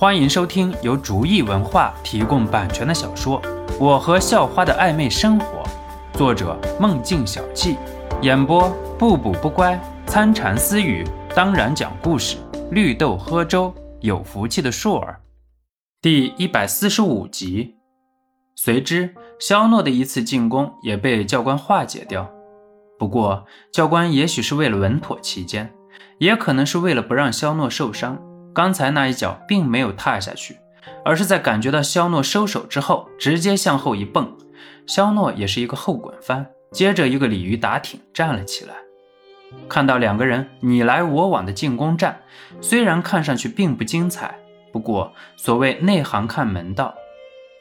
欢迎收听由竹意文化提供版权的小说《我和校花的暧昧生活》，作者梦境小憩，演播不补不乖、参禅私语，当然讲故事，绿豆喝粥，有福气的硕儿，第一百四十五集。随之，肖诺的一次进攻也被教官化解掉。不过，教官也许是为了稳妥起见，也可能是为了不让肖诺受伤。刚才那一脚并没有踏下去，而是在感觉到肖诺收手之后，直接向后一蹦。肖诺也是一个后滚翻，接着一个鲤鱼打挺站了起来。看到两个人你来我往的进攻战，虽然看上去并不精彩，不过所谓内行看门道，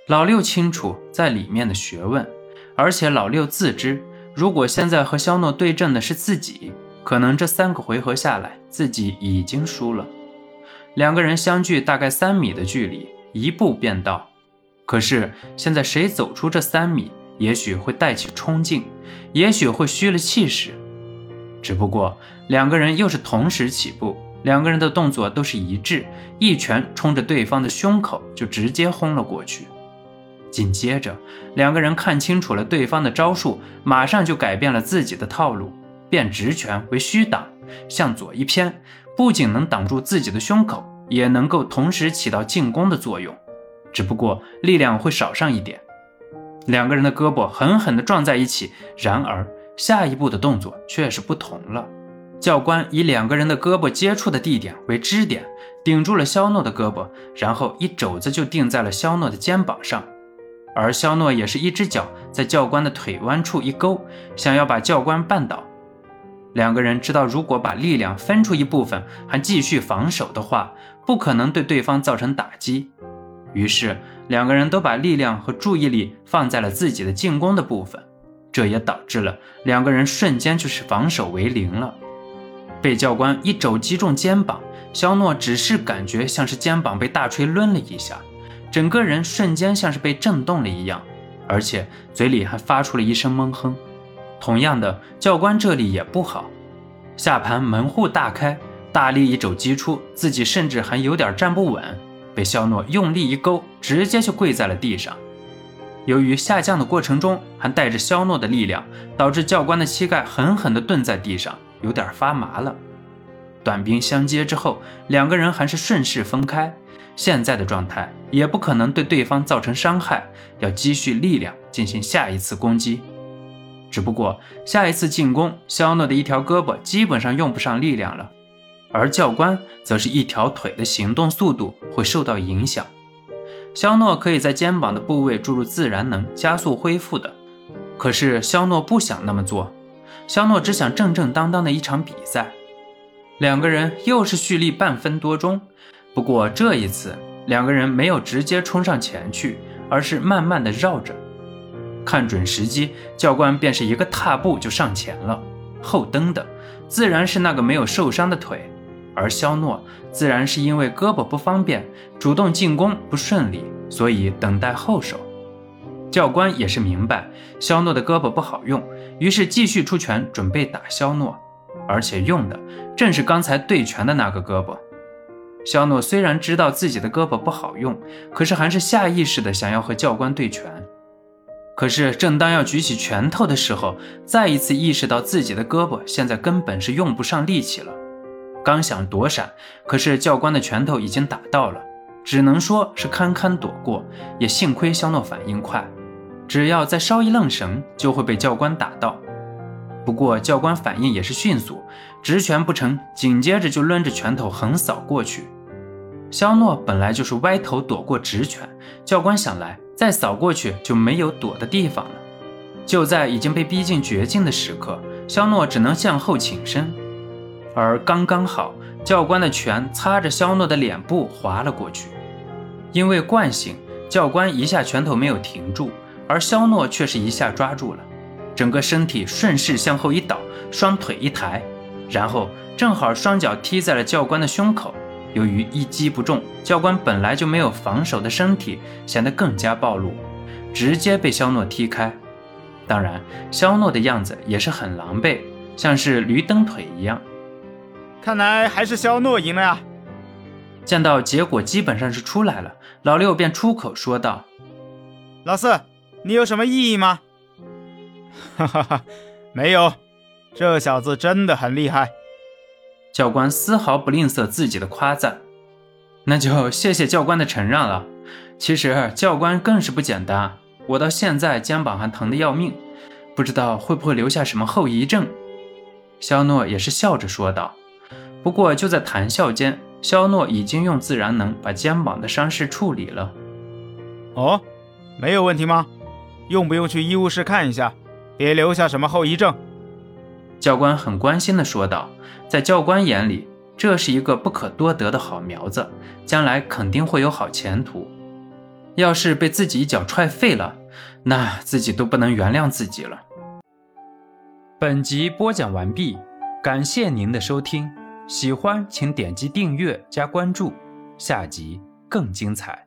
老六清楚在里面的学问，而且老六自知，如果现在和肖诺对阵的是自己，可能这三个回合下来，自己已经输了。两个人相距大概三米的距离，一步便到。可是现在谁走出这三米，也许会带起冲劲，也许会虚了气势。只不过两个人又是同时起步，两个人的动作都是一致，一拳冲着对方的胸口就直接轰了过去。紧接着，两个人看清楚了对方的招数，马上就改变了自己的套路，变直拳为虚挡，向左一偏。不仅能挡住自己的胸口，也能够同时起到进攻的作用，只不过力量会少上一点。两个人的胳膊狠狠地撞在一起，然而下一步的动作却是不同了。教官以两个人的胳膊接触的地点为支点，顶住了肖诺的胳膊，然后一肘子就定在了肖诺的肩膀上，而肖诺也是一只脚在教官的腿弯处一勾，想要把教官绊倒。两个人知道，如果把力量分出一部分，还继续防守的话，不可能对对方造成打击。于是，两个人都把力量和注意力放在了自己的进攻的部分，这也导致了两个人瞬间就是防守为零了。被教官一肘击中肩膀，肖诺只是感觉像是肩膀被大锤抡了一下，整个人瞬间像是被震动了一样，而且嘴里还发出了一声闷哼。同样的，教官这里也不好，下盘门户大开，大力一肘击出，自己甚至还有点站不稳，被肖诺用力一勾，直接就跪在了地上。由于下降的过程中还带着肖诺的力量，导致教官的膝盖狠狠地顿在地上，有点发麻了。短兵相接之后，两个人还是顺势分开，现在的状态也不可能对对方造成伤害，要积蓄力量进行下一次攻击。只不过下一次进攻，肖诺的一条胳膊基本上用不上力量了，而教官则是一条腿的行动速度会受到影响。肖诺可以在肩膀的部位注入自然能，加速恢复的。可是肖诺不想那么做，肖诺只想正正当当的一场比赛。两个人又是蓄力半分多钟，不过这一次两个人没有直接冲上前去，而是慢慢的绕着。看准时机，教官便是一个踏步就上前了。后蹬的自然是那个没有受伤的腿，而肖诺自然是因为胳膊不方便，主动进攻不顺利，所以等待后手。教官也是明白肖诺的胳膊不好用，于是继续出拳准备打肖诺，而且用的正是刚才对拳的那个胳膊。肖诺虽然知道自己的胳膊不好用，可是还是下意识的想要和教官对拳。可是，正当要举起拳头的时候，再一次意识到自己的胳膊现在根本是用不上力气了。刚想躲闪，可是教官的拳头已经打到了，只能说是堪堪躲过。也幸亏肖诺反应快，只要再稍一愣神，就会被教官打到。不过教官反应也是迅速，直拳不成，紧接着就抡着拳头横扫过去。肖诺本来就是歪头躲过直拳，教官想来。再扫过去就没有躲的地方了。就在已经被逼近绝境的时刻，肖诺只能向后倾身，而刚刚好，教官的拳擦着肖诺的脸部划了过去。因为惯性，教官一下拳头没有停住，而肖诺却是一下抓住了，整个身体顺势向后一倒，双腿一抬，然后正好双脚踢在了教官的胸口。由于一击不中，教官本来就没有防守的身体显得更加暴露，直接被肖诺踢开。当然，肖诺的样子也是很狼狈，像是驴蹬腿一样。看来还是肖诺赢了呀。见到结果基本上是出来了，老六便出口说道：“老四，你有什么异议吗？”“哈哈哈，没有，这小子真的很厉害。”教官丝毫不吝啬自己的夸赞。那就谢谢教官的承让了。其实教官更是不简单，我到现在肩膀还疼得要命，不知道会不会留下什么后遗症。肖诺也是笑着说道。不过就在谈笑间。肖诺已经用自然能把肩膀的伤势处理了。哦，没有问题吗？用不用去医务室看一下？别留下什么后遗症。教官很关心地说道。在教官眼里，这是一个不可多得的好苗子，将来肯定会有好前途。要是被自己一脚踹废了，那自己都不能原谅自己了。本集播讲完毕，感谢您的收听。喜欢请点击订阅加关注，下集更精彩。